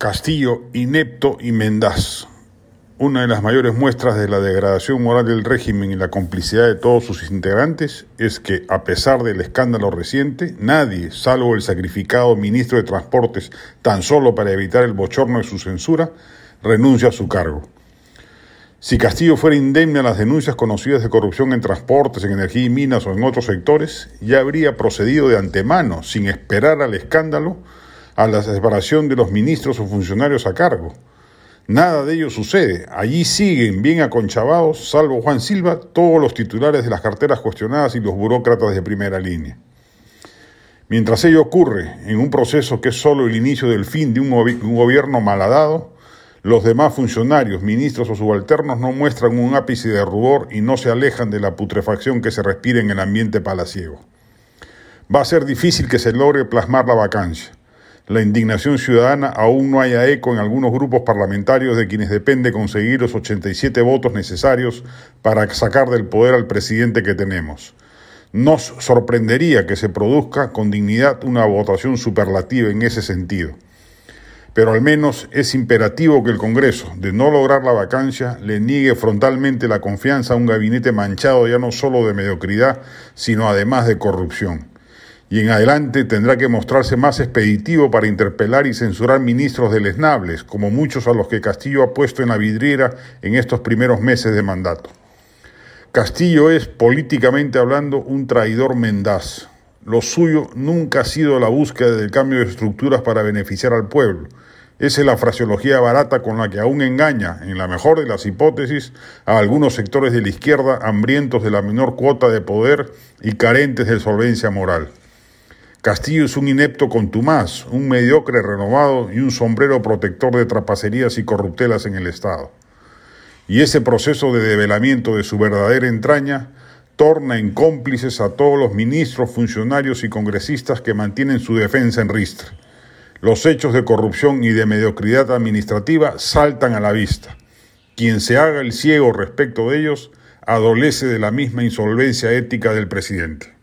Castillo, inepto y mendaz. Una de las mayores muestras de la degradación moral del régimen y la complicidad de todos sus integrantes es que, a pesar del escándalo reciente, nadie, salvo el sacrificado ministro de Transportes, tan solo para evitar el bochorno de su censura, renuncia a su cargo. Si Castillo fuera indemne a las denuncias conocidas de corrupción en transportes, en energía y minas o en otros sectores, ya habría procedido de antemano, sin esperar al escándalo, a la separación de los ministros o funcionarios a cargo. Nada de ello sucede. Allí siguen bien aconchavados, salvo Juan Silva, todos los titulares de las carteras cuestionadas y los burócratas de primera línea. Mientras ello ocurre en un proceso que es solo el inicio del fin de un, un gobierno malhadado, los demás funcionarios, ministros o subalternos no muestran un ápice de rubor y no se alejan de la putrefacción que se respira en el ambiente palaciego. Va a ser difícil que se logre plasmar la vacancia la indignación ciudadana aún no haya eco en algunos grupos parlamentarios de quienes depende conseguir los 87 votos necesarios para sacar del poder al presidente que tenemos. Nos sorprendería que se produzca con dignidad una votación superlativa en ese sentido. Pero al menos es imperativo que el Congreso, de no lograr la vacancia, le niegue frontalmente la confianza a un gabinete manchado ya no solo de mediocridad, sino además de corrupción y en adelante tendrá que mostrarse más expeditivo para interpelar y censurar ministros deleznables, como muchos a los que Castillo ha puesto en la vidriera en estos primeros meses de mandato. Castillo es, políticamente hablando, un traidor mendaz. Lo suyo nunca ha sido la búsqueda del cambio de estructuras para beneficiar al pueblo. Esa es la fraseología barata con la que aún engaña, en la mejor de las hipótesis, a algunos sectores de la izquierda hambrientos de la menor cuota de poder y carentes de solvencia moral. Castillo es un inepto contumaz, un mediocre renovado y un sombrero protector de trapacerías y corruptelas en el Estado. Y ese proceso de develamiento de su verdadera entraña torna en cómplices a todos los ministros, funcionarios y congresistas que mantienen su defensa en ristre. Los hechos de corrupción y de mediocridad administrativa saltan a la vista. Quien se haga el ciego respecto de ellos adolece de la misma insolvencia ética del presidente.